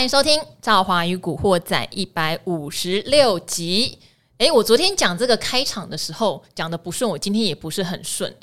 欢迎收听《赵华与古惑仔》一百五十六集。哎，我昨天讲这个开场的时候讲的不顺，我今天也不是很顺。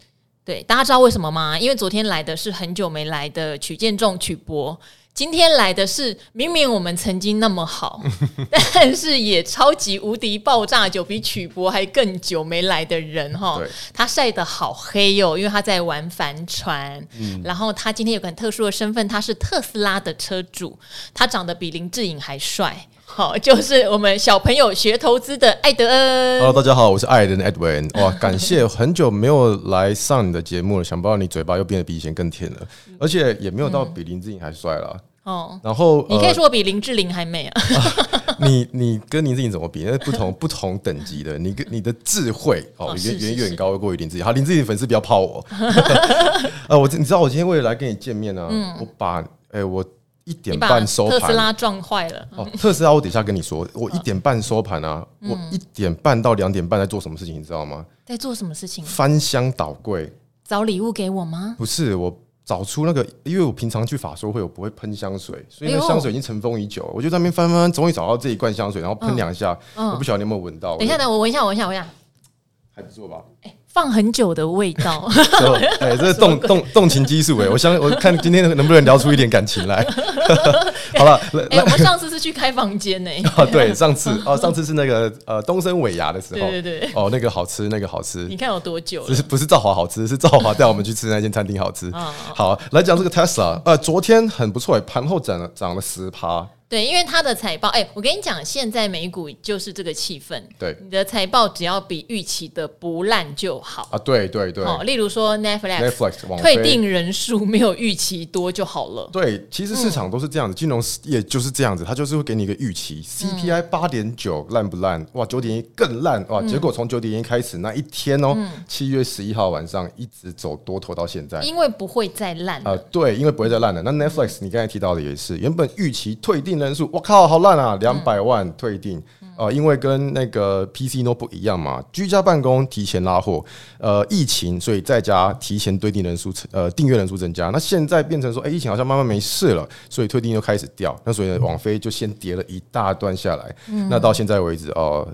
对，大家知道为什么吗？因为昨天来的是很久没来的曲建仲曲博。今天来的是明明我们曾经那么好，但是也超级无敌爆炸久，比曲博还更久没来的人哈。他晒得好黑哟，因为他在玩帆船。嗯，然后他今天有个很特殊的身份，他是特斯拉的车主，他长得比林志颖还帅。好，就是我们小朋友学投资的艾德恩。Hello，大家好，我是艾德恩 Edwin。哇，感谢很久没有来上你的节目了，想不到你嘴巴又变得比以前更甜了，而且也没有到比林志颖还帅了。哦，然后你可以说我比林志玲还美啊？你你跟林志玲怎么比？那不同 不同等级的，你跟你的智慧哦，远远远高过于林志玲。好，林志玲粉丝不要泡我。呃，我你知道我今天为了来跟你见面呢，我把哎我。一点半收盘，特斯拉撞坏了。哦，特斯拉，我等一下跟你说，我一点半收盘啊，我一点半到两点半在做什么事情，你知道吗？在做什么事情？翻箱倒柜，找礼物给我吗？不是，我找出那个，因为我平常去法说会，我不会喷香水，所以那香水已经尘封已久。我就在那边翻翻翻，终于找到这一罐香水，然后喷两下，我不晓得你有没有闻到。等一下，等我闻一下，闻一下，闻一下，还不错吧？哎放很久的味道，哎，这是动动动情激素哎，我相我看今天能不能聊出一点感情来。好了，哎，我们上次是去开房间呢。哦，对，上次哦，上次是那个呃东升尾牙的时候，对对对，哦，那个好吃，那个好吃。你看有多久？不是不是赵华好吃，是赵华带我们去吃那间餐厅好吃。好，来讲这个 Tesla，呃，昨天很不错哎，盘后涨了涨了十趴。对，因为它的财报，哎，我跟你讲，现在美股就是这个气氛。对，你的财报只要比预期的不烂就好啊。对对对。哦，例如说 Netflix，Netflix 退订人数没有预期多就好了。对，其实市场都是这样子，金融业就是这样子，它就是会给你一个预期，CPI 八点九烂不烂？哇，九点一更烂哇！结果从九点一开始那一天哦，七月十一号晚上一直走多头到现在，因为不会再烂啊。对，因为不会再烂了。那 Netflix 你刚才提到的也是，原本预期退订。人数，我靠，好烂啊！两百万退订，呃，因为跟那个 PC Notebook 一样嘛，居家办公提前拉货，呃，疫情，所以在家提前对订人数，呃，订阅人数增加。那现在变成说，哎、欸，疫情好像慢慢没事了，所以退订又开始掉。那所以网飞就先跌了一大段下来。嗯、那到现在为止，哦、呃，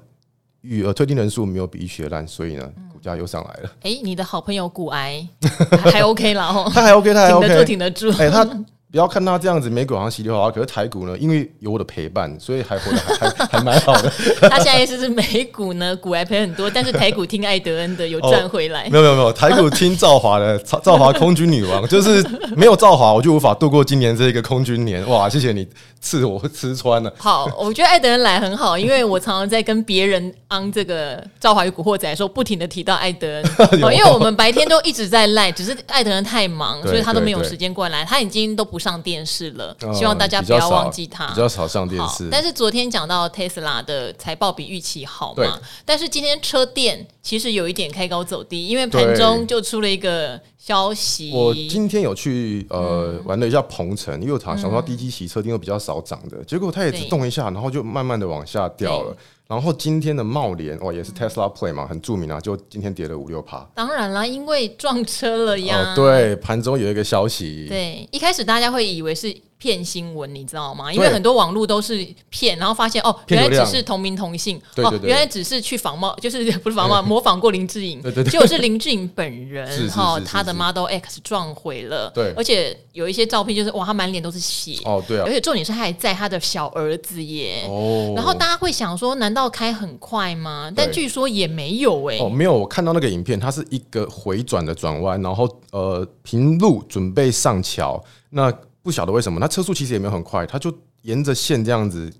预呃退订人数没有比预期烂，所以呢，股价又上来了。哎、欸，你的好朋友股癌 还 OK 了哦，他还 OK，他还 OK，挺得住，挺得住。哎，他。不要看他这样子，美股好像稀里哗啦，可是台股呢，因为有我的陪伴，所以还活得还 还蛮好的。他现在意思是美股呢，股还赔很多，但是台股听艾德恩的有赚回来。没有没有没有，台股听赵华的，赵华空军女王，就是没有赵华，我就无法度过今年这一个空军年。哇，谢谢你赐我吃穿了。好，我觉得艾德恩来很好，因为我常常在跟别人昂这个赵华与古惑仔的时候，不停的提到艾德恩，哦因为我们白天都一直在赖，只是艾德恩太忙，所以他都没有时间过来，他已经都不。上电视了，希望大家不要忘记他。比较少上电视，但是昨天讲到 Tesla 的财报比预期好嘛？但是今天车电其实有一点开高走低，因为盘中就出了一个消息。我今天有去呃玩了一下鹏程，因为我想说低基期车电又比较少涨的，结果它也只动一下，然后就慢慢的往下掉了。然后今天的茂联哦，也是 Tesla Play 嘛，很著名啊，就今天跌了五六趴。当然啦，因为撞车了呀。哦，对，盘中有一个消息。对，一开始大家会以为是。骗新闻，你知道吗？因为很多网络都是骗，然后发现哦，原来只是同名同姓，哦，原来只是去仿冒，就是不是仿冒，模仿过林志颖，就是林志颖本人哈，他的 Model X 撞毁了，对，而且有一些照片就是哇，他满脸都是血，哦，对啊，而且重点是他还在他的小儿子耶，哦，然后大家会想说，难道开很快吗？但据说也没有哎，哦，没有，我看到那个影片，它是一个回转的转弯，然后呃，平路准备上桥，那。不晓得为什么，他车速其实也没有很快，他就沿着线这样子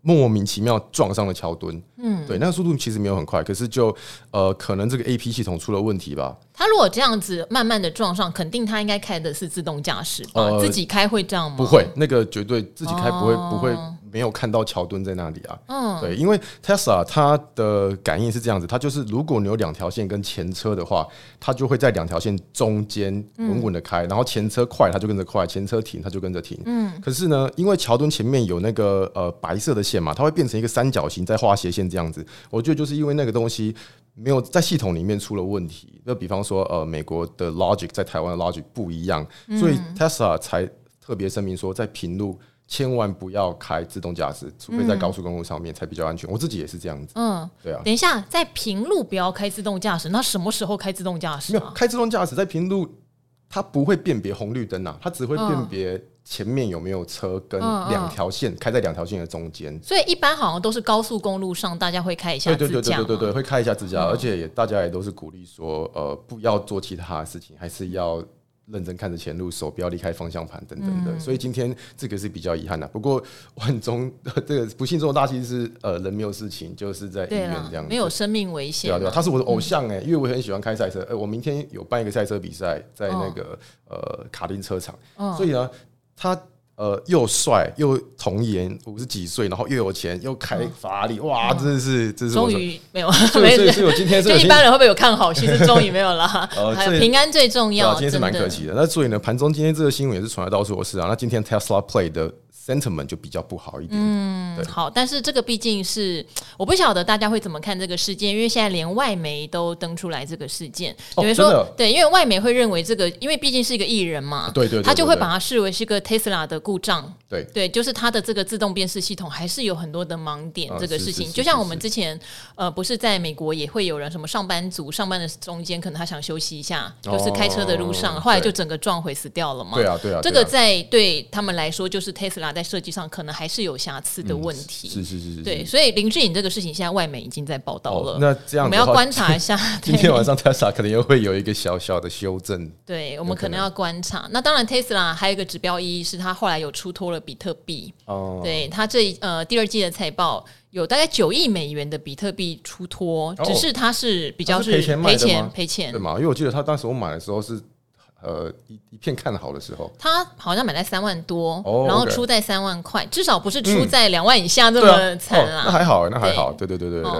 莫名其妙撞上了桥墩。嗯，对，那个速度其实没有很快，可是就呃，可能这个 AP 系统出了问题吧。他如果这样子慢慢的撞上，肯定他应该开的是自动驾驶吧？呃，自己开会这样吗？不会，那个绝对自己开不会，不会。哦没有看到桥墩在那里啊？嗯，对，因为 Tesla 它的感应是这样子，它就是如果你有两条线跟前车的话，它就会在两条线中间稳稳的开，然后前车快它就跟着快，前车停它就跟着停。嗯，可是呢，因为桥墩前面有那个呃白色的线嘛，它会变成一个三角形，在画斜线这样子。我觉得就是因为那个东西没有在系统里面出了问题。那比方说呃，美国的 Logic 在台湾的 Logic 不一样，所以 Tesla 才特别声明说在平路。千万不要开自动驾驶，除非在高速公路上面才比较安全。我自己也是这样子。嗯，对啊。等一下，在平路不要开自动驾驶，那什么时候开自动驾驶？没有开自动驾驶，在平路它不会辨别红绿灯啊，它只会辨别前面有没有车跟两条线、嗯嗯、开在两条线的中间。所以一般好像都是高速公路上，大家会开一下自驾。对对对对对对，会开一下自驾，嗯、而且也大家也都是鼓励说，呃，不要做其他的事情，还是要。认真看着前路，手不要离开方向盘等等的，嗯、所以今天这个是比较遗憾的。不过万中这个不幸中的大幸是，呃，人没有事情，就是在医院这样子，没有生命危险。对啊，对啊，他是我的偶像哎、欸，嗯、因为我很喜欢开赛车。呃，我明天有办一个赛车比赛，在那个、哦、呃卡丁车场，哦、所以呢，他。呃，又帅又童颜，五十几岁，然后又有钱，又开法拉利，哇，真的是，这是终于没有，没有所以我今天就一般人会不会有看好？其实终于没有了，还有平安最重要。今天是蛮可惜的。那所以呢，盘中今天这个新闻也是传来到处都是啊。那今天 Tesla Play 的。Sentiment 就比较不好一点。嗯，好，但是这个毕竟是 我不晓得大家会怎么看这个事件，因为现在连外媒都登出来这个事件，等于、哦、说对，因为外媒会认为这个，因为毕竟是一个艺人嘛，对对，对，他就会把它视为是个 Tesla 的故障。对对，就是它的这个自动辨识系统还是有很多的盲点。这个事情，就像我们之前呃，不是在美国也会有人什么上班族上班的中间，可能他想休息一下，就是开车的路上，哦、后来就整个撞毁死掉了嘛。对啊对啊，这个在对他们来说，就是 Tesla 在设计上可能。还是有瑕疵的问题，是是是是，对，所以林志颖这个事情，现在外媒已经在报道了。那这样我们要观察一下，今天晚上 Tesla 可能又会有一个小小的修正。对，我们可能要观察。那当然，Tesla 还有一个指标意义是，它后来有出脱了比特币。哦，对，它这呃第二季的财报有大概九亿美元的比特币出脱，只是它是比较是赔钱赔钱赔钱，对嘛？因为我记得他当时我买的时候是。呃，一一片看好的时候，他好像买在三万多，然后出在三万块，至少不是出在两万以下这么惨啊。那还好，那还好，对对对对对。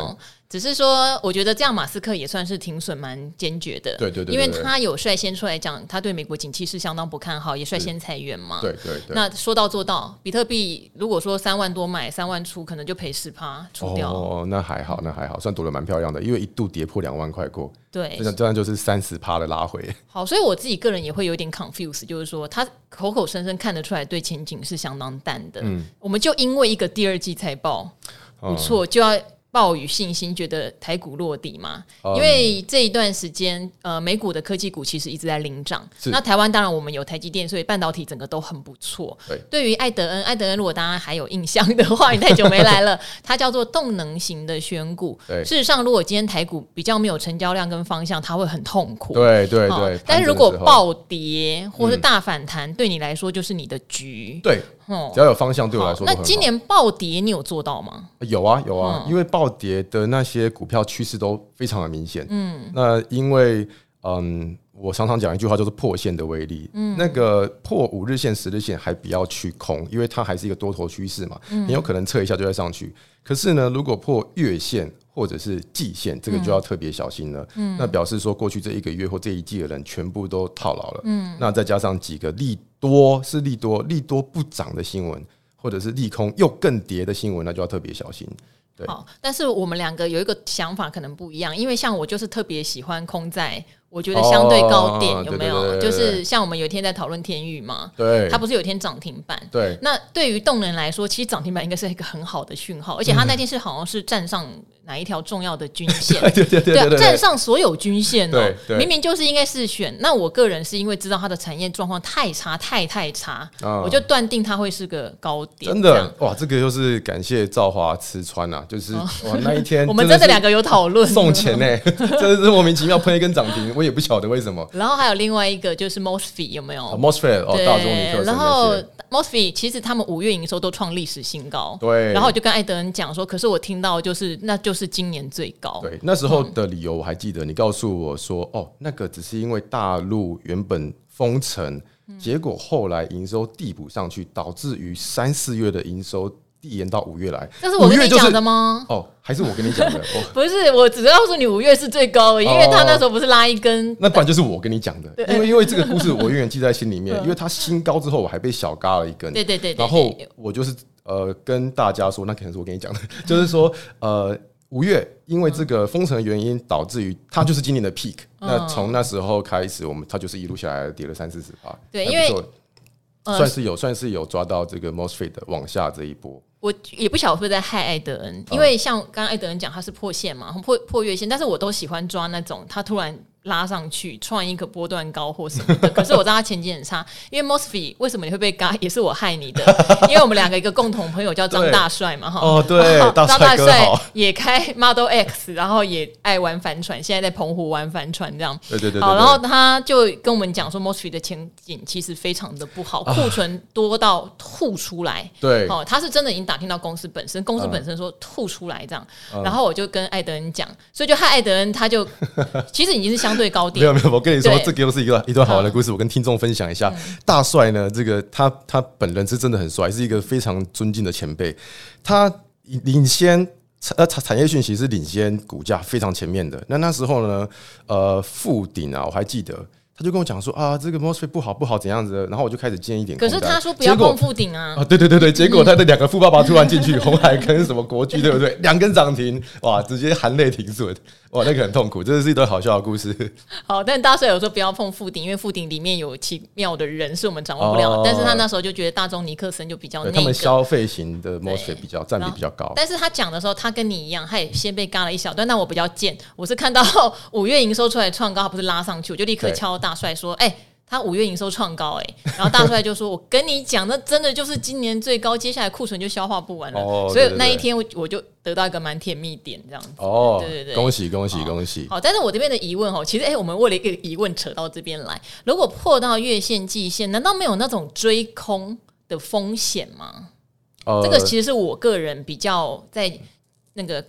只是说，我觉得这样马斯克也算是挺损蛮坚决的，对对对，因为他有率先出来讲，他对美国景气是相当不看好，也率先裁员嘛。对对对。那说到做到，比特币如果说三万多买，三万出，可能就赔十趴出掉。哦，那还好，那还好，算躲得蛮漂亮的，因为一度跌破两万块过。对，这样这样就是三十趴的拉回。好，所以我自己个人也会有点 confuse，就是说他口口声声看得出来对前景是相当淡的。嗯，我们就因为一个第二季财报不错，就要。抱有信心，觉得台股落地嘛？因为这一段时间，呃，美股的科技股其实一直在领涨。那台湾当然我们有台积电，所以半导体整个都很不错。对，对于艾德恩，艾德恩如果大家还有印象的话，你太久没来了，它叫做动能型的选股。对，事实上，如果今天台股比较没有成交量跟方向，它会很痛苦。对对对。但是如果暴跌或是大反弹，嗯、对你来说就是你的局。对。只要有方向，对我来说。那今年暴跌，你有做到吗？有啊，有啊，嗯、因为暴跌的那些股票趋势都非常的明显。嗯，那因为嗯，我常常讲一句话，就是破线的威力。嗯，那个破五日线、十日线还比较去空，因为它还是一个多头趋势嘛。嗯，你有可能测一下就会上去。可是呢，如果破月线或者是季线，这个就要特别小心了。嗯，那表示说过去这一个月或这一季的人全部都套牢了。嗯，那再加上几个利。多是利多，利多不涨的新闻，或者是利空又更跌的新闻，那就要特别小心。对，好，但是我们两个有一个想法可能不一样，因为像我就是特别喜欢空在。我觉得相对高点有没有？就是像我们有一天在讨论天域嘛，对，它不是有一天涨停板？对。那对于动能来说，其实涨停板应该是一个很好的讯号，而且它那天是好像是站上哪一条重要的均线？对对对对，站上所有均线哦，明明就是应该是选。那我个人是因为知道它的产业状况太差，太太差，我就断定它会是个高点。真的哇，这个又是感谢赵华吃穿呐，就是哇那一天 我们真的两个有讨论送钱呢，真的是莫名其妙喷一根涨停。我也不晓得为什么。然后还有另外一个就是 MOSFET 有没有？MOSFET 哦，大众尼克。然后 MOSFET 其实他们五月营收都创历史新高。对。然后我就跟艾德恩讲说，可是我听到就是那就是今年最高。对，那时候的理由我还记得，你告诉我说，哦，那个只是因为大陆原本封城，结果后来营收递补上去，导致于三四月的营收。递延到五月来，这是我跟你讲的吗？哦，还是我跟你讲的？不是，我只告诉你五月是最高的，因为他那时候不是拉一根，那不然就是我跟你讲的。因为因为这个故事我永远记在心里面，因为它新高之后我还被小嘎了一根。对对对。然后我就是呃跟大家说，那可能是我跟你讲的，就是说呃五月因为这个封城的原因，导致于它就是今年的 peak。那从那时候开始，我们它就是一路下来跌了三四十趴。对，因为。呃、算是有算是有抓到这个的往下这一波。我也不晓得会不会在害艾德恩，因为像刚刚艾德恩讲，他是破线嘛，破破月线，但是我都喜欢抓那种他突然。拉上去创一个波段高或什么的，可是我知道他前景很差，因为 Mosfet 为什么你会被嘎，也是我害你的，因为我们两个一个共同朋友叫张大帅嘛，哈，哦对，张大帅也开 Model X，然后也爱玩帆船，现在在澎湖玩帆船这样，对对对，好，然后他就跟我们讲说 Mosfet 的前景其实非常的不好，库存多到吐出来，对，哦，他是真的已经打听到公司本身，公司本身说吐出来这样，然后我就跟艾德恩讲，所以就害艾德恩，他就其实已经是相对高点，没有没有。我跟你说，这个又是一个一段好玩的故事，我跟听众分享一下。大帅呢，这个他他本人是真的很帅，是一个非常尊敬的前辈。他领先呃产产业讯息是领先股价非常前面的。那那时候呢，呃，富鼎啊，我还记得。他就跟我讲说啊，这个 MOSFET 不好不好怎样子的，然后我就开始建一点。可是他说不要碰富鼎啊。啊，对对对对，结果他的两个富爸爸突然进去，红海跟什么国巨，对不对？两根涨停，哇，直接含泪停损，哇，那个很痛苦，这是一段好笑的故事。好，但大帅有说不要碰富鼎，因为富鼎里面有奇妙的人是我们掌握不了。哦、但是他那时候就觉得大众尼克森就比较那个，他们消费型的 MOSFET 比较占比比较高。但是他讲的时候，他跟你一样，他也先被嘎了一小段。但我比较贱，我是看到 五月营收出来创高，他不是拉上去，我就立刻敲大帅说，哎。他五月营收创高哎、欸，然后大帅就说：“我跟你讲，那真的就是今年最高，接下来库存就消化不完了。哦”所以那一天我我就得到一个蛮甜蜜点这样子。哦，对对对，恭喜恭喜恭喜！好，但是我这边的疑问哦，其实哎、欸，我们为了一个疑问扯到这边来，如果破到月线、季线，难道没有那种追空的风险吗？呃、这个其实是我个人比较在那个。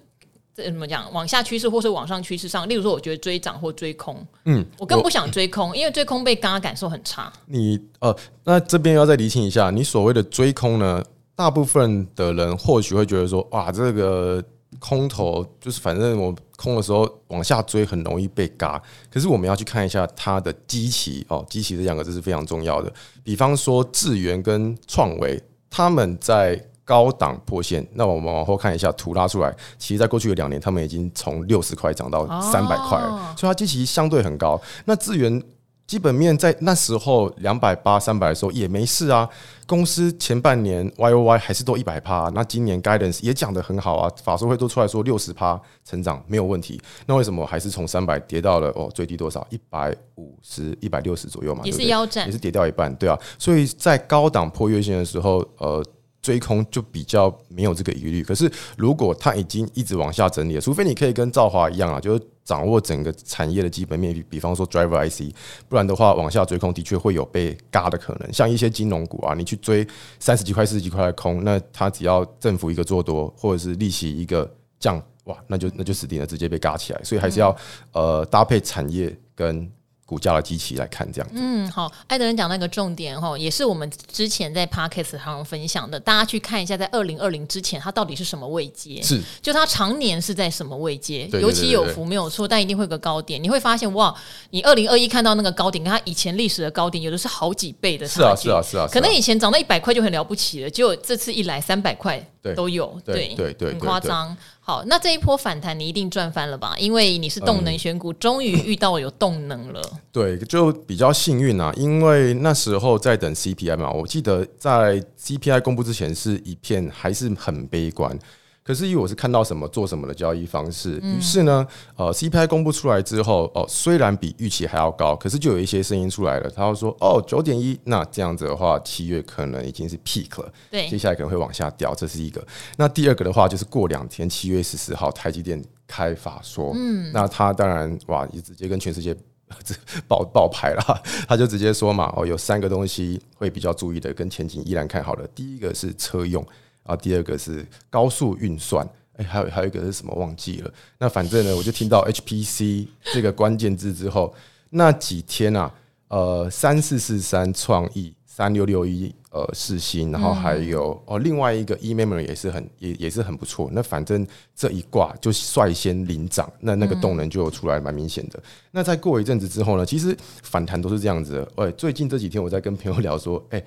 这怎么讲？往下趋势或是往上趋势上，例如说，我觉得追涨或追空，嗯，我更不想追空，因为追空被嘎感受很差。你呃，那这边要再厘清一下，你所谓的追空呢？大部分的人或许会觉得说，哇，这个空头就是反正我空的时候往下追很容易被嘎。可是我们要去看一下它的基期哦，基期这两个字是非常重要的。比方说智源跟创维，他们在。高档破线，那我们往后看一下图拉出来，其实在过去的两年，他们已经从六十块涨到三百块了，哦、所以它基期相对很高。那资源基本面在那时候两百八、三百的时候也没事啊。公司前半年 Y O Y 还是都一百趴，那今年 Guidance 也讲得很好啊，法说会都出来说六十趴成长没有问题。那为什么还是从三百跌到了哦最低多少？一百五十、一百六十左右嘛？也是腰斩，也是跌掉一半，对啊。所以在高档破月线的时候，呃。追空就比较没有这个疑虑，可是如果它已经一直往下整理了，除非你可以跟兆华一样啊，就是掌握整个产业的基本面，比比方说 Driver IC，不然的话往下追空的确会有被嘎的可能。像一些金融股啊，你去追三十几块、四十几块的空，那它只要政府一个做多，或者是利息一个降，哇，那就那就死定了，直接被嘎起来。所以还是要呃搭配产业跟。股价的机器来看，这样子。嗯，好，艾德人讲那个重点哈，也是我们之前在 Podcast 上分享的，大家去看一下，在二零二零之前，它到底是什么位阶？是，就它常年是在什么位阶？对对对对对，有起有伏没有错，但一定会有个高点。你会发现，哇，你二零二一看到那个高点，跟它以前历史的高点，有的是好几倍的差距。是啊，是啊，是啊。可能以前涨到一百块就很了不起了，结果这次一来三百块都有，对对对，很夸张。好，那这一波反弹你一定赚翻了吧？因为你是动能选股，终于遇到有动能了。对，就比较幸运啊，因为那时候在等 CPI 嘛，我记得在 CPI 公布之前是一片还是很悲观。可是因为我是看到什么做什么的交易方式，于是呢，呃，CPI 公布出来之后，哦，虽然比预期还要高，可是就有一些声音出来了，他会说，哦，九点一，那这样子的话，七月可能已经是 peak 了，对，接下来可能会往下掉，这是一个。那第二个的话，就是过两天，七月十四号，台积电开法说，嗯，那他当然哇，也直接跟全世界 爆爆牌了，他就直接说嘛，哦，有三个东西会比较注意的，跟前景依然看好的，第一个是车用。啊，第二个是高速运算，哎，还有还有一个是什么忘记了？那反正呢，我就听到 HPC 这个关键字之后，那几天啊，呃，三四四三创意，三六六一呃世星，然后还有哦另外一个 eMemory 也是很也也是很不错。那反正这一挂就率先领涨，那那个动能就出来蛮明显的。那再过一阵子之后呢，其实反弹都是这样子的。哎，最近这几天我在跟朋友聊说，哎，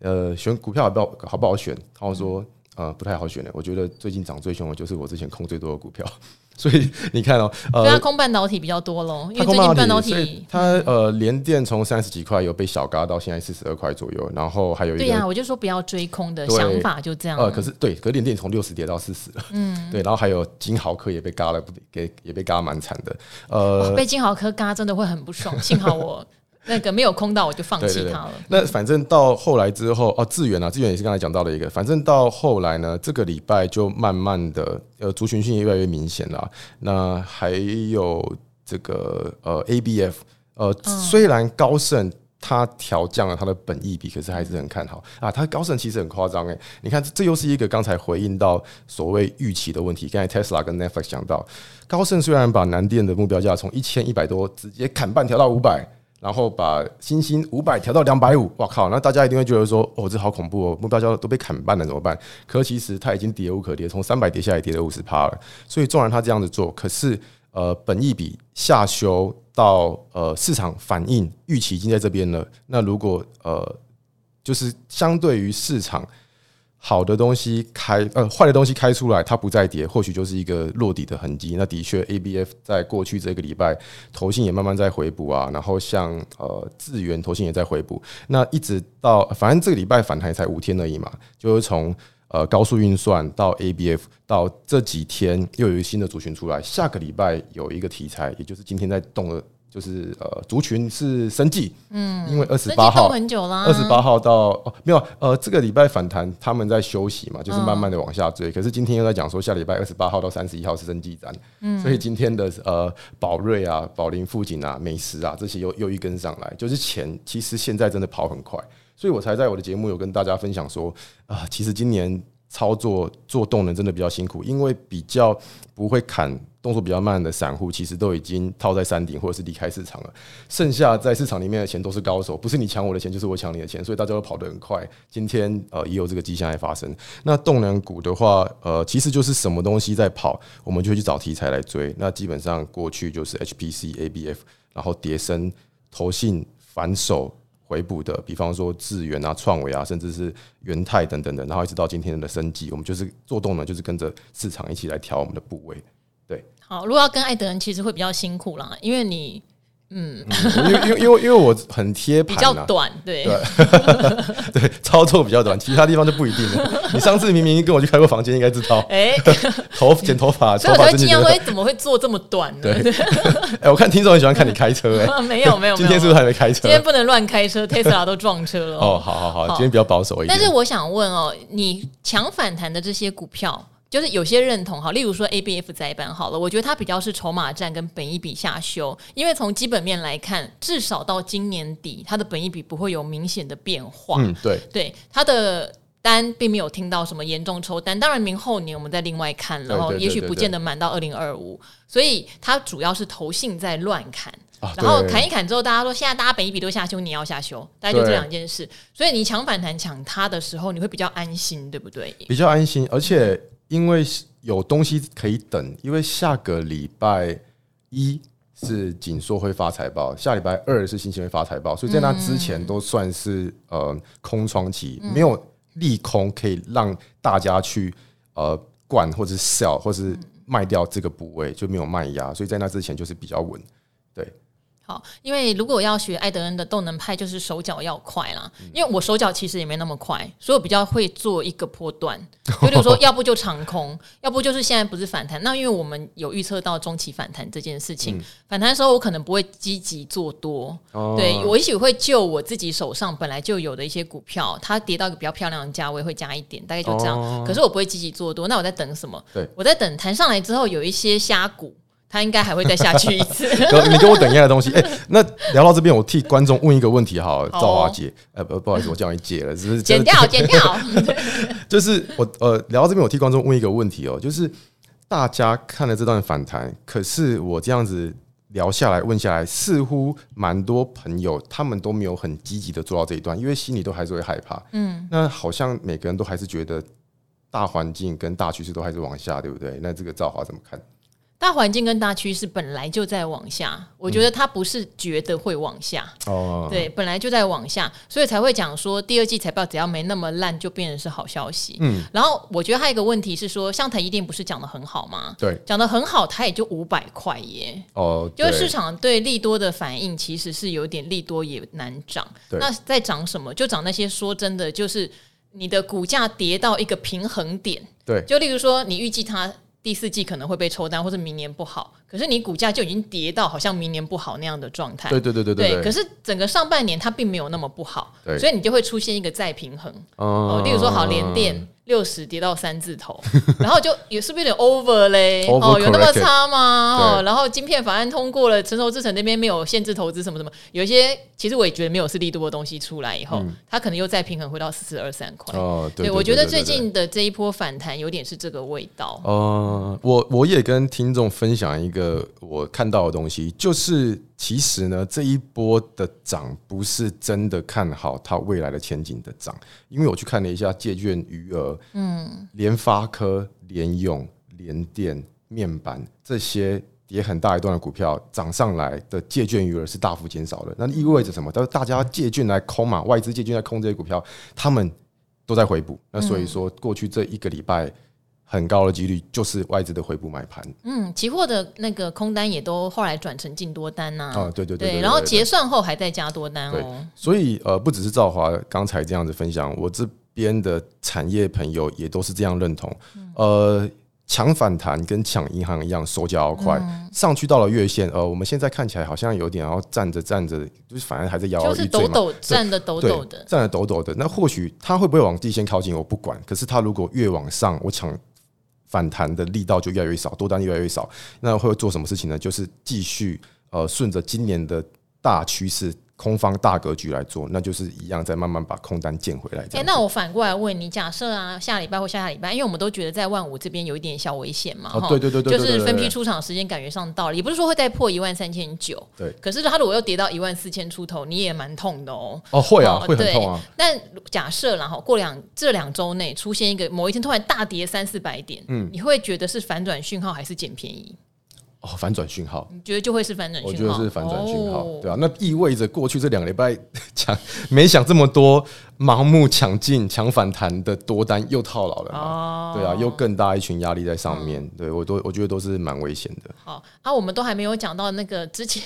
呃，选股票好不好好不好选？他说。呃不太好选的。我觉得最近涨最凶的就是我之前空最多的股票。所以你看哦，呃，它空半导体比较多喽，因为最近半导体，它呃联电从三十几块有被小嘎到现在四十二块左右，然后还有一个对呀、啊，我就说不要追空的想法就这样。呃，可是对，可是联电从六十跌到四十了，嗯，对，然后还有金豪科也被嘎了，给也被嘎蛮惨的，呃，被金豪科嘎真的会很不爽，幸好我。那个没有空到，我就放弃它了。那反正到后来之后，哦，智原啊，智原也是刚才讲到的一个。反正到后来呢，这个礼拜就慢慢的，呃，族群性越来越明显了。那还有这个呃，ABF，呃，虽然高盛它调降了它的本益比，可是还是很看好啊。它高盛其实很夸张诶，你看这又是一个刚才回应到所谓预期的问题。刚才 Tesla 跟 Netflix 讲到，高盛虽然把南电的目标价从一千一百多直接砍半调到五百。然后把新兴五百调到两百五，哇靠！那大家一定会觉得说，哦，这好恐怖哦，目标价都被砍半了，怎么办？可其实它已经跌无可跌，从三百跌下来，跌了五十趴了。所以纵然它这样子做，可是呃，本益比下修到呃市场反应预期已经在这边了。那如果呃，就是相对于市场。好的东西开，呃，坏的东西开出来，它不再跌，或许就是一个落底的痕迹。那的确，ABF 在过去这个礼拜，投信也慢慢在回补啊。然后像呃智源投信也在回补。那一直到反正这个礼拜反弹才五天而已嘛，就是从呃高速运算到 ABF 到这几天又有一个新的族群出来。下个礼拜有一个题材，也就是今天在动的。就是呃，族群是生技，嗯，因为二十八号很久啦，二十八号到哦没有呃，这个礼拜反弹，他们在休息嘛，就是慢慢的往下追。可是今天又在讲说，下礼拜二十八号到三十一号是生技展，嗯，所以今天的呃宝瑞啊、宝林、富锦啊、美食啊这些又又一根上来，就是钱其实现在真的跑很快，所以我才在我的节目有跟大家分享说啊，其实今年操作做动能真的比较辛苦，因为比较不会砍。动作比较慢的散户，其实都已经套在山顶或者是离开市场了。剩下在市场里面的钱都是高手，不是你抢我的钱，就是我抢你的钱，所以大家都跑得很快。今天呃也有这个迹象在发生。那动能股的话，呃，其实就是什么东西在跑，我们就会去找题材来追。那基本上过去就是 HPC、ABF，然后跌升、投信反手回补的，比方说智原啊、创维啊，甚至是元泰等等的，然后一直到今天的生技，我们就是做动能，就是跟着市场一起来调我们的部位。对，好，如果要跟爱的人，其实会比较辛苦啦，因为你，嗯，因为因为因为因为我很贴盘，比较短，对对，对，操作比较短，其他地方就不一定了。你上次明明跟我去开过房间，应该知道，哎，头剪头发，所以我会经常说，怎么会做这么短呢？对，哎，我看听众很喜欢看你开车，哎，没有没有，今天是不是还没开车？今天不能乱开车，Tesla 都撞车了。哦，好好好，今天比较保守一点。但是我想问哦，你抢反弹的这些股票。就是有些认同哈，例如说 ABF 载板好了，我觉得它比较是筹码战跟本一比下修，因为从基本面来看，至少到今年底，它的本一比不会有明显的变化。嗯，对，对，它的单并没有听到什么严重抽单，当然明后年我们再另外看，然后也许不见得满到二零二五，所以它主要是投信在乱砍，然后砍一砍之后，大家说现在大家本一笔都下修，你要下修，大概就这两件事，所以你抢反弹抢它的时候，你会比较安心，对不对？比较安心，而且。因为有东西可以等，因为下个礼拜一是紧缩会发财报，下礼拜二是新兴会发财报，所以在那之前都算是呃空窗期，没有利空可以让大家去呃灌或者是 sell 或是卖掉这个部位，就没有卖压，所以在那之前就是比较稳，对。好，因为如果要学艾德恩的动能派，就是手脚要快啦。因为我手脚其实也没那么快，所以我比较会做一个波段。就比如说，要不就长空，要不就是现在不是反弹。那因为我们有预测到中期反弹这件事情，反弹的时候我可能不会积极做多。对，我也许会就我自己手上本来就有的一些股票，它跌到一个比较漂亮的价位会加一点，大概就这样。可是我不会积极做多。那我在等什么？对我在等弹上来之后有一些虾股。他应该还会再下去一次。你给我等一下的东西。哎、欸，那聊到这边，我替观众问一个问题好了，赵华姐，呃，不，不好意思，我叫你姐了，只是剪掉，剪掉。就是我呃聊到这边，我替观众问一个问题哦，就是大家看了这段反弹，可是我这样子聊下来问下来，似乎蛮多朋友他们都没有很积极的做到这一段，因为心里都还是会害怕。嗯，那好像每个人都还是觉得大环境跟大趋势都还是往下，对不对？那这个赵华怎么看？大环境跟大趋势本来就在往下，我觉得它不是觉得会往下哦，嗯、对，本来就在往下，所以才会讲说第二季财报只要没那么烂，就变成是好消息。嗯，然后我觉得还有一个问题是说，像台积电不是讲的很好吗？对，讲的很好，它也就五百块耶。哦，就是市场对利多的反应其实是有点利多也难涨。对那在涨什么？就涨那些说真的，就是你的股价跌到一个平衡点。对，就例如说你预计它。第四季可能会被抽单，或者明年不好，可是你股价就已经跌到好像明年不好那样的状态。对对对对对，对。可是整个上半年它并没有那么不好，所以你就会出现一个再平衡。哦，例如说好联电。六十跌到三字头，然后就也是不是有点 over 嘞？哦，有那么差吗？哦，然后晶片法案通过了，成熟制程那边没有限制投资什么什么，有一些其实我也觉得没有是利多的东西出来以后，它可能又再平衡回到四四二三块。哦，对，我觉得最近的这一波反弹有点是这个味道。哦，我我也跟听众分享一个我看到的东西，就是。其实呢，这一波的涨不是真的看好它未来的前景的涨，因为我去看了一下借券余额，嗯，联发科、联咏、联电、面板这些跌很大一段的股票涨上来的借券余额是大幅减少的，那意味着什么？都是大家借券来空嘛，外资借券来空这些股票，他们都在回补。那所以说，过去这一个礼拜。很高的几率就是外资的回补买盘。嗯，期货的那个空单也都后来转成净多单呐。啊，对对对，对。然后结算后还在加多单哦。所以呃，不只是兆华刚才这样子分享，我这边的产业朋友也都是这样认同。呃，抢反弹跟抢银行一样，手脚要快，上去到了月线。呃，我们现在看起来好像有点，然后站着站着，就是反而还在摇摇欲坠嘛。就是抖抖站的抖抖的，站的抖抖的。那或许它会不会往地线靠近，我不管。可是它如果越往上，我抢。反弹的力道就越来越少，多单越来越少，那会做什么事情呢？就是继续呃顺着今年的大趋势。空方大格局来做，那就是一样，在慢慢把空单建回来。哎、欸，那我反过来问你，假设啊，下礼拜或下下礼拜，因为我们都觉得在万五这边有一点小危险嘛，哦，对对对对，就是分批出场时间感觉上到了，也不是说会再破一万三千九，对。可是它如果又跌到一万四千出头，你也蛮痛的哦。哦，会啊，会很痛啊。但假设然后过两这两周内出现一个某一天突然大跌三四百点，嗯，你会觉得是反转讯号还是捡便宜？哦，反转讯号，你觉得就会是反转？我觉得是反转讯号，对啊，那意味着过去这两个礼拜 抢没想这么多，盲目抢进、抢反弹的多单又套牢了嘛？对啊，又更大一群压力在上面，对我都我觉得都是蛮危险的。好啊，我们都还没有讲到那个之前。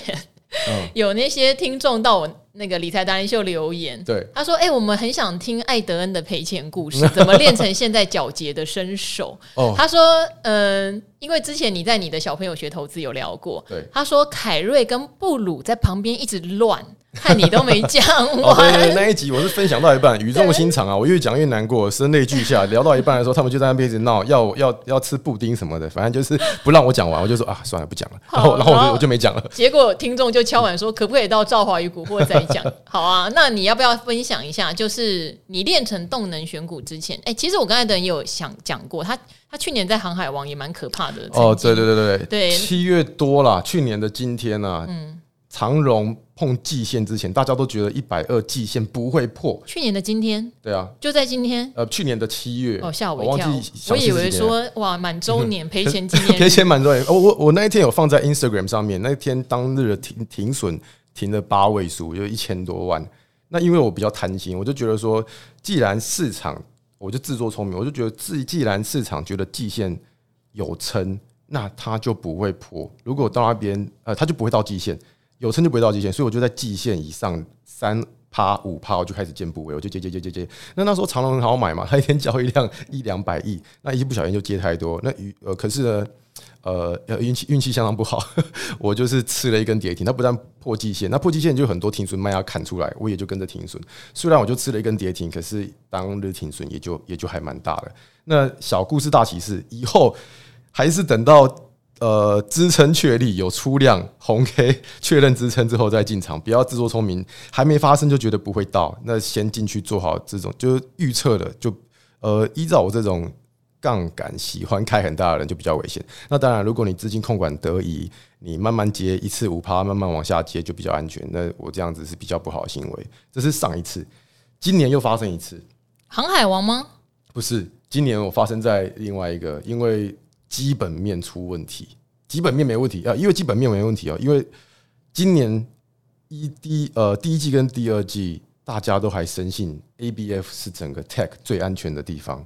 有那些听众到我那个理财达人秀留言，对他说：“哎、欸，我们很想听艾德恩的赔钱故事，怎么练成现在皎洁的身手？”哦、他说：“嗯、呃，因为之前你在你的小朋友学投资有聊过，对他说凯瑞跟布鲁在旁边一直乱。”看你都没讲完。那一集我是分享到一半，语重心长啊，我越讲越难过，声泪俱下。聊到一半的时候，他们就在那边一直闹，要要要吃布丁什么的，反正就是不让我讲完，我就说啊，算了，不讲了。然后然后我就我就没讲了。结果听众就敲碗说，可不可以到赵华与古惑再讲？好啊，那你要不要分享一下？就是你练成动能选股之前，哎、欸，其实我刚才等也有想讲过，他他去年在航海王也蛮可怕的。哦，对对对对对，对，七月多了，去年的今天呢、啊，嗯。长荣碰季线之前，大家都觉得一百二季线不会破。去年的今天，对啊，就在今天。呃，去年的七月，哦，吓我一跳，我以为说哇，满周年赔钱纪念，赔钱满周年。我我我那一天有放在 Instagram 上面，那一天当日的停停损停了八位数，就一千多万。那因为我比较贪心，我就觉得说，既然市场，我就自作聪明，我就觉得自既然市场觉得季线有撑，那它就不会破。如果到那边，呃，它就不会到季线。有撑就不会到季线，所以我就在季线以上三趴五趴，我就开始建部位，我就接接接接接。那那时候长隆很好买嘛，它一天交易量一两百亿，那一不小心就接太多。那呃，可是呢，呃，运气运气相当不好，我就是吃了一根跌停。它不但破季线，那破季线就很多停损卖要砍出来，我也就跟着停损。虽然我就吃了一根跌停，可是当日停损也就也就还蛮大的。那小故事大启示，以后还是等到。呃，支撑确立有出量红 K 确认支撑之后再进场，不要自作聪明，还没发生就觉得不会到，那先进去做好这种就是预测的，就呃依照我这种杠杆喜欢开很大的人就比较危险。那当然，如果你资金控管得宜，你慢慢接一次五趴，慢慢往下接就比较安全。那我这样子是比较不好的行为。这是上一次，今年又发生一次，航海王吗？不是，今年我发生在另外一个，因为。基本面出问题，基本面没问题啊，因为基本面没问题啊，因为今年一第呃第一季跟第二季，大家都还深信 ABF 是整个 Tech 最安全的地方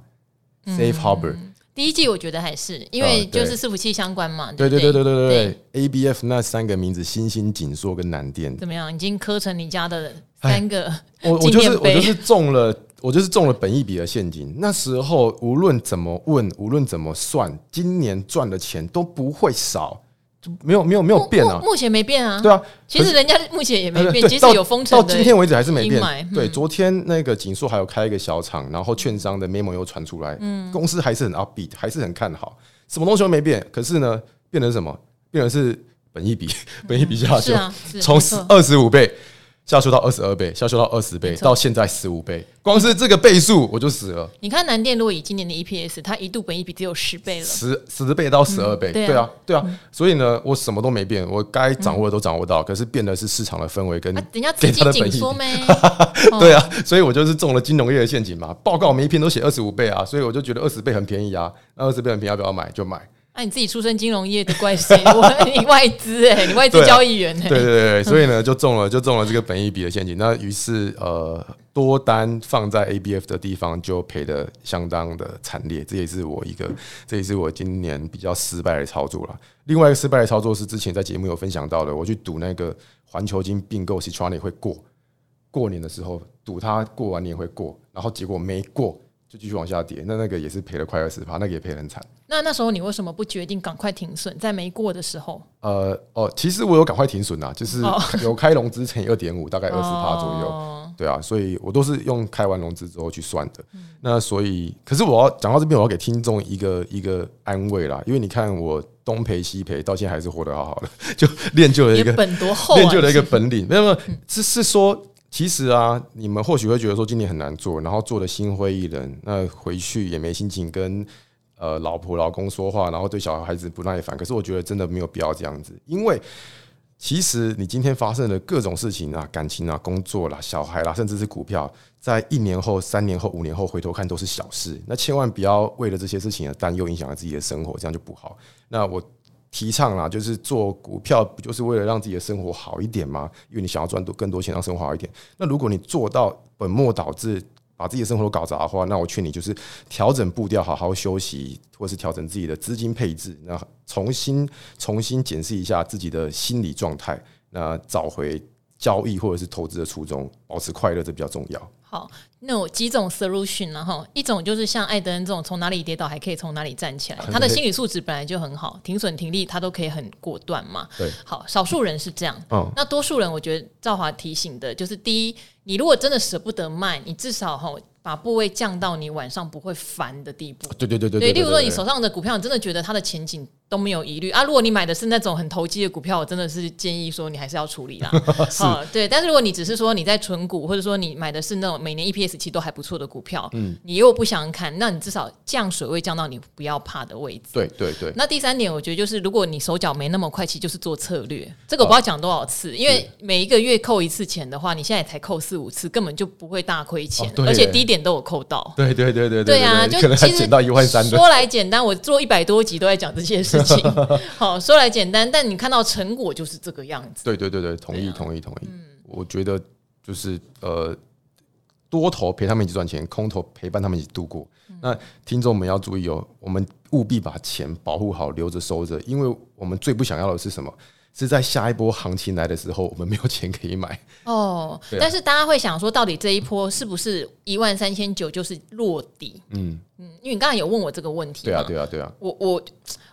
，Safe Harbor。第一季我觉得还是因为就是伺服器相关嘛，对对对对对对对。ABF 那三个名字，新兴、紧缩跟南电，怎么样？已经磕成你家的三个。我我就是我就是中了，我就是中了本一笔的陷阱。那时候无论怎么问，无论怎么算，今年赚的钱都不会少。没有没有没有变啊，目前没变啊。对啊，其实人家目前也没变，即使有封城，到今天为止还是没变。对，昨天那个锦硕还有开一个小厂，然后券商的 memo 又传出来，嗯，公司还是很 upbeat，还是很看好，什么东西都没变。可是呢，变成什么？变成是本益比，本益比下修，从二十五倍。下修到二十二倍，下修到二十倍，到现在十五倍，光是这个倍数我就死了。你看南电，如果以今年的 EPS，它一度本益比只有十倍了，十十倍到十二倍，对啊，对啊。所以呢，我什么都没变，我该掌握的都掌握到，可是变的是市场的氛围跟人家给他的本益比。对啊，所以我就是中了金融业的陷阱嘛。报告每一篇都写二十五倍啊，所以我就觉得二十倍很便宜啊，那二十倍很便宜，要不要买就买。那、啊、你自己出身金融业的怪谁？我 你外资哎、欸，你外资交易员哎、欸，对对对，所以呢就中了就中了这个本一笔的陷阱。那于是呃多单放在 ABF 的地方就赔的相当的惨烈，这也是我一个这也是我今年比较失败的操作了。另外一个失败的操作是之前在节目有分享到的，我去赌那个环球金并购 Siltronic 会过，过年的时候赌它过完年会过，然后结果没过。就继续往下跌，那那个也是赔了快二十趴，那个也赔很惨。那那时候你为什么不决定赶快停损，在没过的时候？呃哦，其实我有赶快停损啊，就是 有开融资乘以二点五，大概二十趴左右。哦、对啊，所以我都是用开完融资之后去算的。嗯、那所以，可是我要讲到这边，我要给听众一个一个安慰啦，因为你看我东赔西赔，到现在还是活得好好的，就练就了一个本多厚、啊，练就了一个本领。没有没有，是是说。其实啊，你们或许会觉得说今年很难做，然后做的心灰意冷，那回去也没心情跟呃老婆老公说话，然后对小孩子不耐烦。可是我觉得真的没有必要这样子，因为其实你今天发生的各种事情啊，感情啊、工作啦、小孩啦，甚至是股票，在一年后、三年后、五年后回头看都是小事。那千万不要为了这些事情而担忧，影响了自己的生活，这样就不好。那我。提倡啦，就是做股票，不就是为了让自己的生活好一点吗？因为你想要赚多更多钱，让生活好一点。那如果你做到本末倒置，把自己的生活都搞砸的话，那我劝你就是调整步调，好好休息，或是调整自己的资金配置，那重新重新检视一下自己的心理状态，那找回交易或者是投资的初衷，保持快乐，这比较重要。好，那有几种 solution 然后一种就是像艾德恩这种从哪里跌倒还可以从哪里站起来，他的心理素质本来就很好，停损停利他都可以很果断嘛。对，好，少数人是这样，哦，那多数人我觉得赵华提醒的就是第一，你如果真的舍不得卖，你至少哈把部位降到你晚上不会烦的地步。对对对对，对，例如说你手上的股票，你真的觉得它的前景。都没有疑虑啊！如果你买的是那种很投机的股票，我真的是建议说你还是要处理啦。是啊，对。但是如果你只是说你在存股，或者说你买的是那种每年 EPS 其实都还不错的股票，嗯，你又不想看，那你至少降水位降到你不要怕的位置。对对对。那第三点，我觉得就是如果你手脚没那么快，其实就是做策略。这个我不知道讲多少次，因为每一个月扣一次钱的话，你现在才扣四五次，根本就不会大亏钱，而且低点都有扣到。对对对对对啊，就可能还减到一万三。说来简单，我做一百多集都在讲这些事情。好，说来简单，但你看到成果就是这个样子。对对对对，同意同意同意。嗯，我觉得就是呃，多头陪他们一起赚钱，空头陪伴他们一起度过。那听众们要注意哦，我们务必把钱保护好，留着收着，因为我们最不想要的是什么？是在下一波行情来的时候，我们没有钱可以买。哦，但是大家会想说，到底这一波是不是一万三千九就是落底？嗯嗯，因为你刚才有问我这个问题。对啊对啊对啊，我我。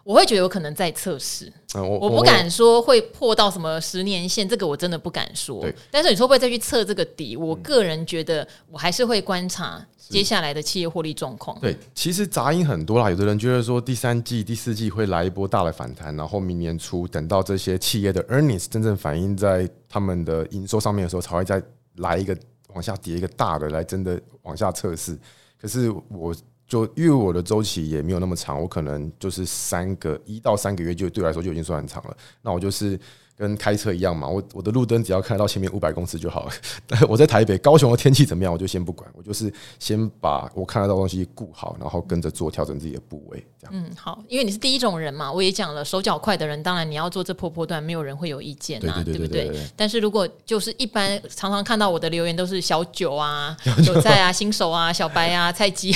我会觉得有可能在测试，我不敢说会破到什么十年线，这个我真的不敢说。但是你说会不会再去测这个底？我个人觉得我还是会观察接下来的企业获利状况。对，其实杂音很多啦。有的人觉得说第三季、第四季会来一波大的反弹，然后明年初等到这些企业的 earnings 真正反映在他们的营收上面的时候，才会再来一个往下跌一个大的来真的往下测试。可是我。就因为我的周期也没有那么长，我可能就是三个一到三个月就对我来说就已经算很长了。那我就是跟开车一样嘛，我我的路灯只要看到前面五百公尺就好了。我在台北、高雄的天气怎么样，我就先不管，我就是先把我看得到东西顾好，然后跟着做，调整自己的部位。这样，嗯，好，因为你是第一种人嘛，我也讲了，手脚快的人，当然你要做这破破段，没有人会有意见啊，对不对？但是如果就是一般常常看到我的留言都是小九啊、韭菜啊、新手啊、小白啊、菜鸡，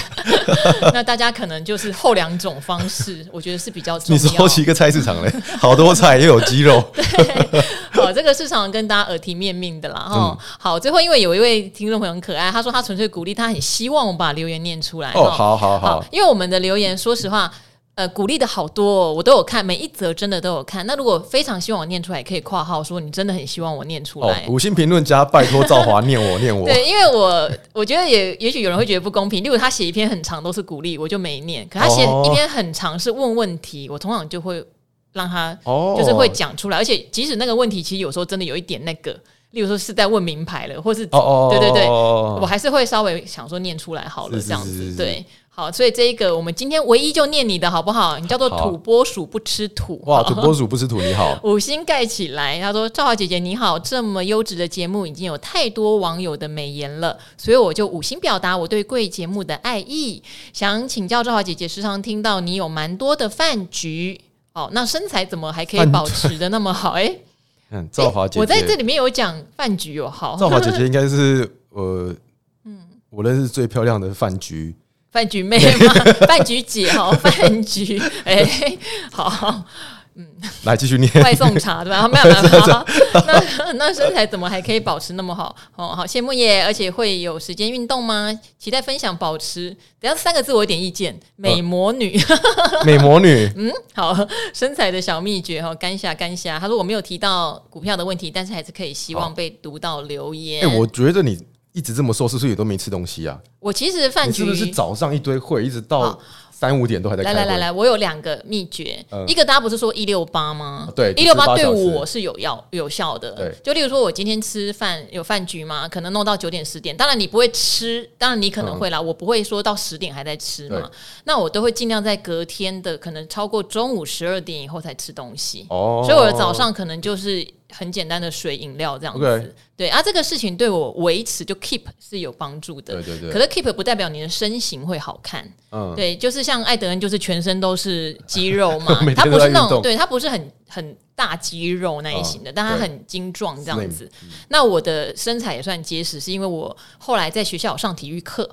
那大家可能就是后两种方式，我觉得是比较重要。你说起一个菜市场嘞，好多菜又有鸡肉。好，这个市场跟大家耳提面命的啦哈。嗯、好，最后因为有一位听众朋友很可爱，他说他纯粹鼓励，他很希望我把留言念出来。哦，好好好，好，因为我们的留言，说实话，呃，鼓励的好多，哦，我都有看，每一则真的都有看。那如果非常希望我念出来，可以括号说你真的很希望我念出来。哦、五星评论家，拜托赵华念我念我。对，因为我我觉得也也许有人会觉得不公平，例如他写一篇很长都是鼓励，我就没念；可他写一篇很长是问问题，我通常就会。让他就是会讲出来，而且即使那个问题其实有时候真的有一点那个，例如说是在问名牌了，或是对对对，我还是会稍微想说念出来好了，这样子对。好，所以这一个我们今天唯一就念你的好不好？你叫做土拨鼠不吃土哇，土拨鼠不吃土 你好，五星盖起来。他说：“赵华姐姐你好，这么优质的节目已经有太多网友的美言了，所以我就五星表达我对贵节目的爱意。想请教赵华姐姐，时常听到你有蛮多的饭局。”哦，那身材怎么还可以保持的那么好？哎，嗯，赵华姐姐，我在这里面有讲饭局有好。赵华姐姐 应该是呃，嗯，我认识最漂亮的饭局，饭局妹吗？饭局姐哦，饭局哎，好。嗯，来继续念 外送茶对吧？没有没有没有，那 那身材怎么还可以保持那么好？哦，好羡慕耶！而且会有时间运动吗？期待分享保持。等下三个字我有点意见，美魔女，呃、美魔女。嗯，好，身材的小秘诀哈，干虾干虾。他说我没有提到股票的问题，但是还是可以希望被读到留言。哎、欸，我觉得你一直这么瘦，是不是也都没吃东西啊？我其实饭局是不是早上一堆会，一直到。三五点都还在开。来来来来，我有两个秘诀。嗯、一个大家不是说一六八吗？对，一六八对我是有药有效的。对，就例如说我今天吃饭有饭局吗，可能弄到九点十点。当然你不会吃，当然你可能会啦，嗯、我不会说到十点还在吃嘛。那我都会尽量在隔天的可能超过中午十二点以后才吃东西。哦，所以我的早上可能就是。很简单的水饮料这样子，Okay. 对啊，这个事情对我维持就 keep 是有帮助的。对对对。可是 keep 不代表你的身形会好看。嗯。对，就是像艾德恩，就是全身都是肌肉嘛，他不是那种，对他不是很很大肌肉那一型的，嗯、但他很精壮这样子。嗯、那我的身材也算结实，是因为我后来在学校上体育课，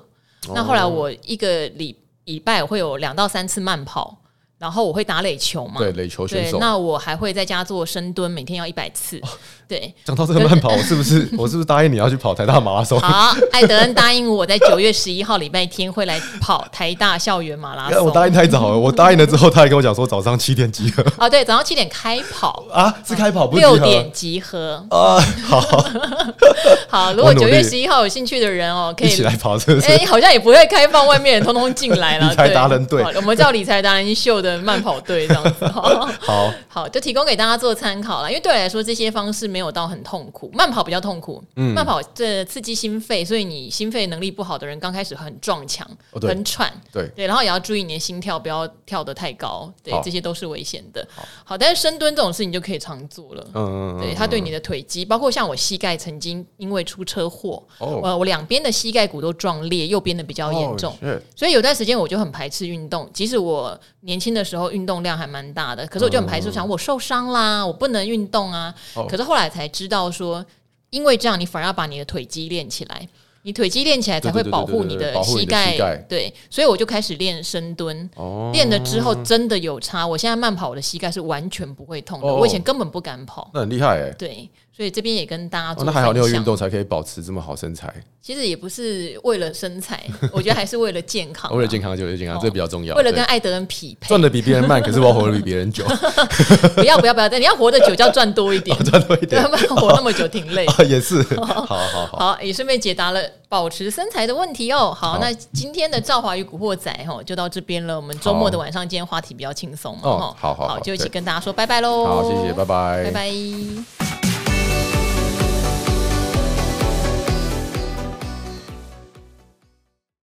哦、那后来我一个礼礼拜我会有两到三次慢跑。然后我会打垒球嘛？对，垒球选手。那我还会在家做深蹲，每天要一百次。对，讲到这个慢跑，我是不是 我是不是答应你要去跑台大马拉松？好，艾德恩答应我在九月十一号礼拜天会来跑台大校园马拉松。我答应太早了，我答应了之后，他还跟我讲说早上七点集合。哦，对，早上七点开跑啊，是开跑，不六点集合啊。好，好，如果九月十一号有兴趣的人哦，可以一起来跑，是不是？哎，好像也不会开放外面人通通进来了。理财达人队，我们叫理财达人秀的慢跑队这样子。好好，就提供给大家做参考了，因为对我来说这些方式没有到很痛苦。慢跑比较痛苦，嗯，慢跑这刺激心肺，所以你心肺能力不好的人刚开始很撞墙，哦、很喘，对。对，然后也要注意你的心跳不要跳得太高，对，好。这些都是危险的。好，好，但是深蹲这种事情就可以常做了，嗯嗯嗯，对，它对你的腿肌，包括像我膝盖曾经因为出车祸，哦，呃，我两边的膝盖骨都撞裂，右边的比较严重，哦、所以有段时间我就很排斥运动，即使我年轻的时候运动量还蛮大的，可是我就很排斥，想我受伤啦，我不能运动啊，哦、可是后来才知道说。因为这样，你反而要把你的腿肌练起来，你腿肌练起来才会保护你的膝盖。对，所以我就开始练深蹲，练了之后真的有差。我现在慢跑，我的膝盖是完全不会痛的。我以前根本不敢跑，那很厉害哎。对。所以这边也跟大家做、哦，那还好你有运动才可以保持这么好身材。其实也不是为了身材，我觉得还是为了健康、啊。为了健康就为了健康，哦、这比较重要。为了跟艾德恩匹配，赚的比别人慢，可是我活得比别人久。不要不要不要，你要活得久就要赚多一点，赚、哦、多一点。要不然活那么久挺累。哦、也是，好好好，好也顺便解答了保持身材的问题哦。好，好那今天的赵华与古惑仔哈就到这边了。我们周末的晚上，今天话题比较轻松嘛，哦，好好好，好，就一起跟大家说拜拜喽。好，谢谢，拜拜，拜拜。